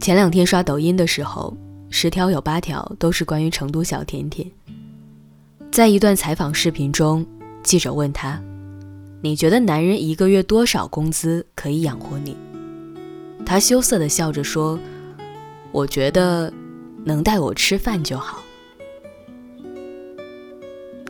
前两天刷抖音的时候，十条有八条都是关于成都小甜甜。在一段采访视频中，记者问他：“你觉得男人一个月多少工资可以养活你？”他羞涩地笑着说：“我觉得能带我吃饭就好。”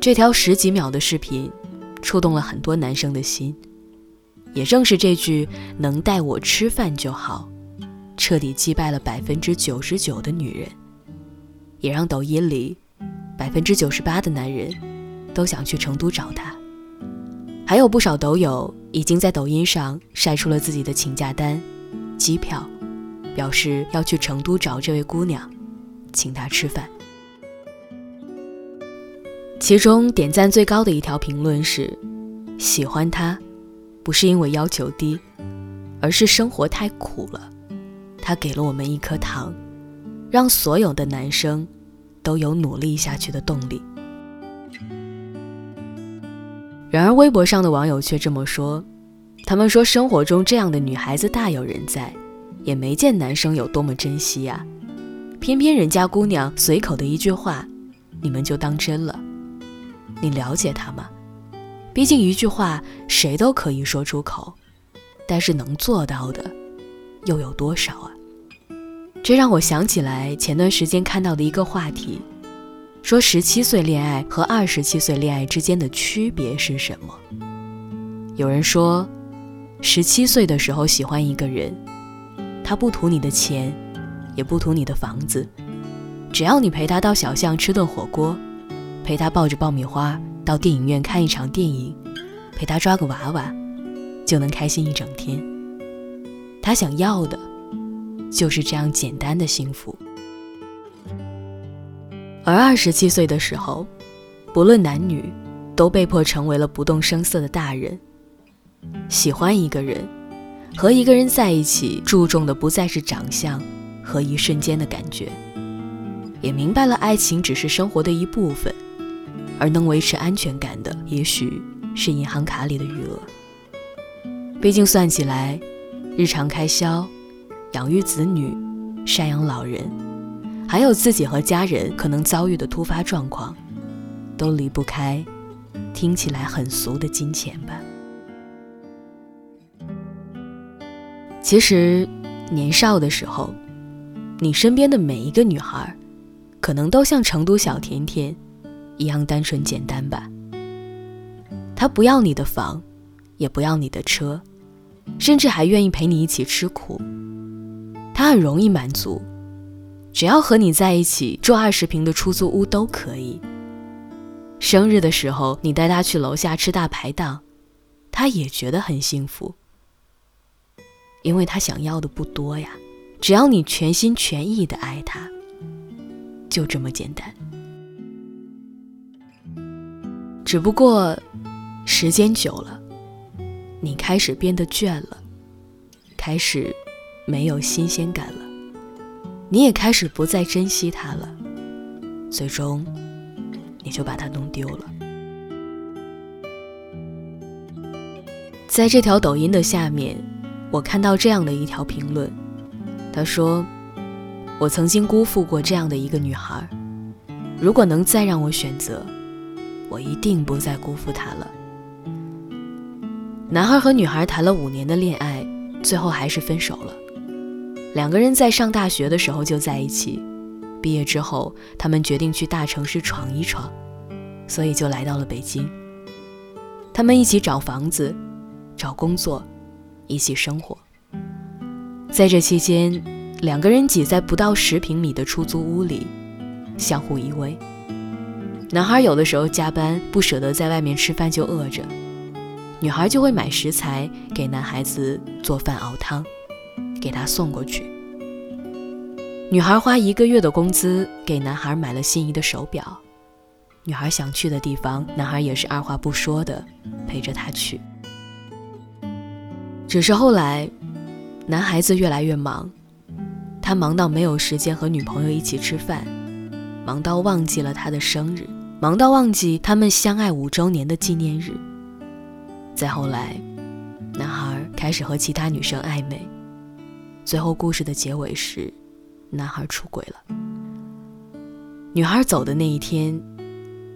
这条十几秒的视频，触动了很多男生的心。也正是这句“能带我吃饭就好”。彻底击败了百分之九十九的女人，也让抖音里百分之九十八的男人都想去成都找她。还有不少抖友已经在抖音上晒出了自己的请假单、机票，表示要去成都找这位姑娘，请她吃饭。其中点赞最高的一条评论是：“喜欢她，不是因为要求低，而是生活太苦了。”他给了我们一颗糖，让所有的男生都有努力下去的动力。然而，微博上的网友却这么说：“他们说生活中这样的女孩子大有人在，也没见男生有多么珍惜呀。偏偏人家姑娘随口的一句话，你们就当真了。你了解她吗？毕竟一句话谁都可以说出口，但是能做到的又有多少啊？”这让我想起来前段时间看到的一个话题，说十七岁恋爱和二十七岁恋爱之间的区别是什么？有人说，十七岁的时候喜欢一个人，他不图你的钱，也不图你的房子，只要你陪他到小巷吃顿火锅，陪他抱着爆米花到电影院看一场电影，陪他抓个娃娃，就能开心一整天。他想要的。就是这样简单的幸福。而二十七岁的时候，不论男女，都被迫成为了不动声色的大人。喜欢一个人，和一个人在一起，注重的不再是长相和一瞬间的感觉，也明白了爱情只是生活的一部分，而能维持安全感的，也许是银行卡里的余额。毕竟算起来，日常开销。养育子女、赡养老人，还有自己和家人可能遭遇的突发状况，都离不开听起来很俗的金钱吧。其实，年少的时候，你身边的每一个女孩，可能都像成都小甜甜一样单纯简单吧。她不要你的房，也不要你的车，甚至还愿意陪你一起吃苦。他很容易满足，只要和你在一起，住二十平的出租屋都可以。生日的时候，你带他去楼下吃大排档，他也觉得很幸福，因为他想要的不多呀。只要你全心全意的爱他，就这么简单。只不过，时间久了，你开始变得倦了，开始。没有新鲜感了，你也开始不再珍惜它了，最终，你就把它弄丢了。在这条抖音的下面，我看到这样的一条评论，他说：“我曾经辜负过这样的一个女孩，如果能再让我选择，我一定不再辜负她了。”男孩和女孩谈了五年的恋爱，最后还是分手了。两个人在上大学的时候就在一起，毕业之后，他们决定去大城市闯一闯，所以就来到了北京。他们一起找房子、找工作，一起生活。在这期间，两个人挤在不到十平米的出租屋里，相互依偎。男孩有的时候加班不舍得在外面吃饭就饿着，女孩就会买食材给男孩子做饭熬汤。给他送过去。女孩花一个月的工资给男孩买了心仪的手表。女孩想去的地方，男孩也是二话不说的陪着她去。只是后来，男孩子越来越忙，他忙到没有时间和女朋友一起吃饭，忙到忘记了她的生日，忙到忘记他们相爱五周年的纪念日。再后来，男孩开始和其他女生暧昧。最后，故事的结尾是，男孩出轨了。女孩走的那一天，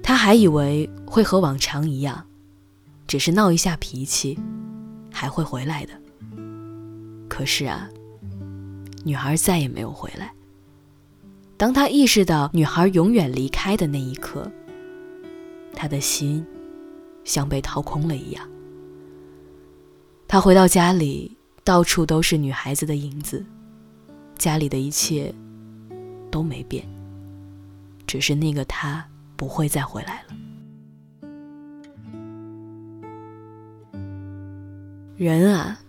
他还以为会和往常一样，只是闹一下脾气，还会回来的。可是啊，女孩再也没有回来。当他意识到女孩永远离开的那一刻，他的心像被掏空了一样。他回到家里，到处都是女孩子的影子，家里的一切都没变，只是那个他不会再回来了。人啊，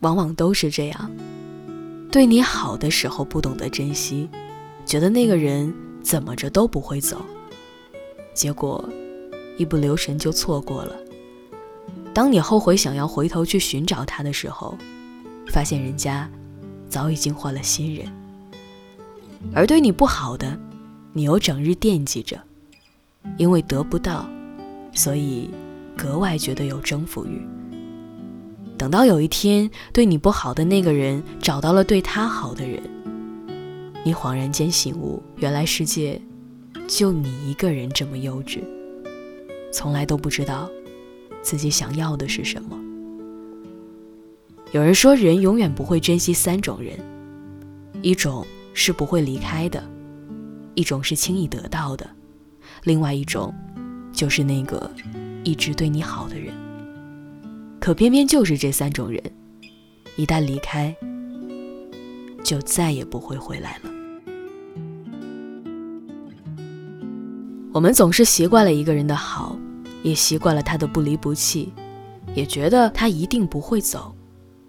往往都是这样，对你好的时候不懂得珍惜，觉得那个人怎么着都不会走，结果一不留神就错过了。当你后悔想要回头去寻找他的时候，发现人家早已经换了新人。而对你不好的，你又整日惦记着，因为得不到，所以格外觉得有征服欲。等到有一天对你不好的那个人找到了对他好的人，你恍然间醒悟，原来世界就你一个人这么幼稚，从来都不知道。自己想要的是什么？有人说，人永远不会珍惜三种人：一种是不会离开的，一种是轻易得到的，另外一种就是那个一直对你好的人。可偏偏就是这三种人，一旦离开，就再也不会回来了。我们总是习惯了一个人的好。也习惯了他的不离不弃，也觉得他一定不会走。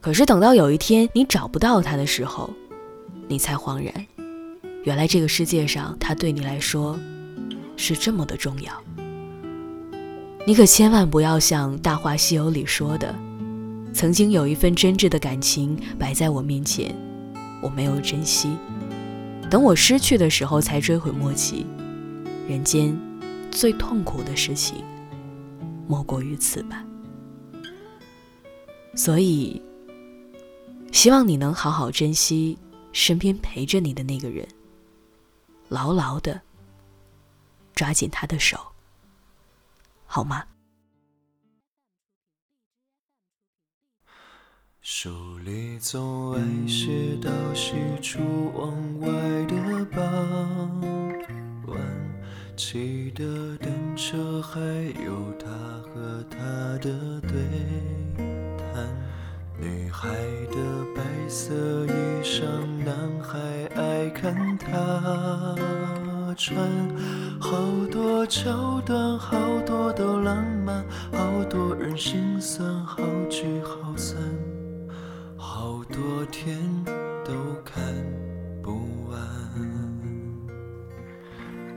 可是等到有一天你找不到他的时候，你才恍然，原来这个世界上他对你来说是这么的重要。你可千万不要像《大话西游》里说的，曾经有一份真挚的感情摆在我面前，我没有珍惜，等我失去的时候才追悔莫及。人间最痛苦的事情。莫过于此吧。所以，希望你能好好珍惜身边陪着你的那个人，牢牢的抓紧他的手，好吗？书里总爱写到西出望外的傍晚。骑的车，还有他和她的对谈。女孩的白色衣裳，男孩爱看她穿。好多桥段，好多都浪漫，好多人心酸，好聚好散，好多天都看不完。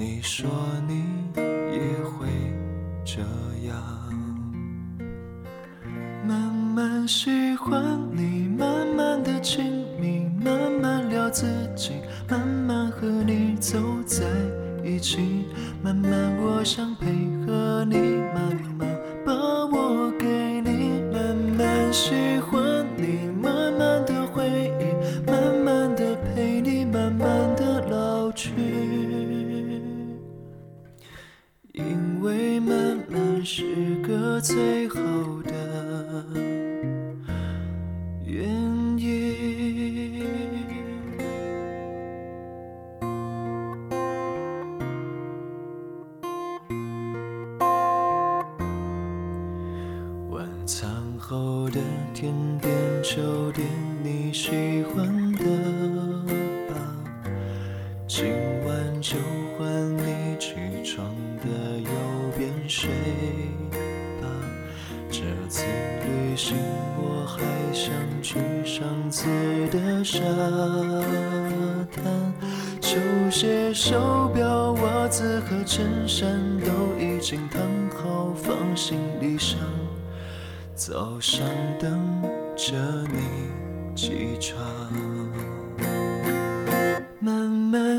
你说你也会这样，慢慢喜欢你，慢慢的亲密，慢慢聊自己，慢慢和你走在一起，慢慢我想配合你，慢慢。就换你起床的右边睡吧。这。次旅行，我还想去上次的沙滩。球鞋、手表、袜子和衬衫都已经烫好，放行李箱，早上等着你起床。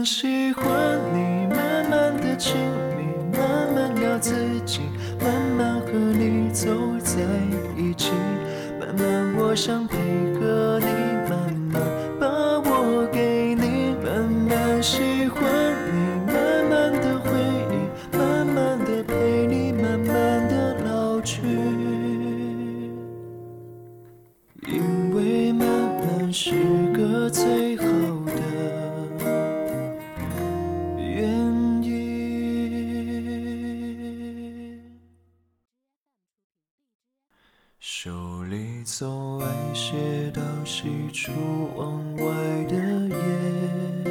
喜欢你，慢慢的亲密，慢慢聊自己，慢慢和你走在一起，慢慢我想配合你，手里总爱写到喜出望外的夜。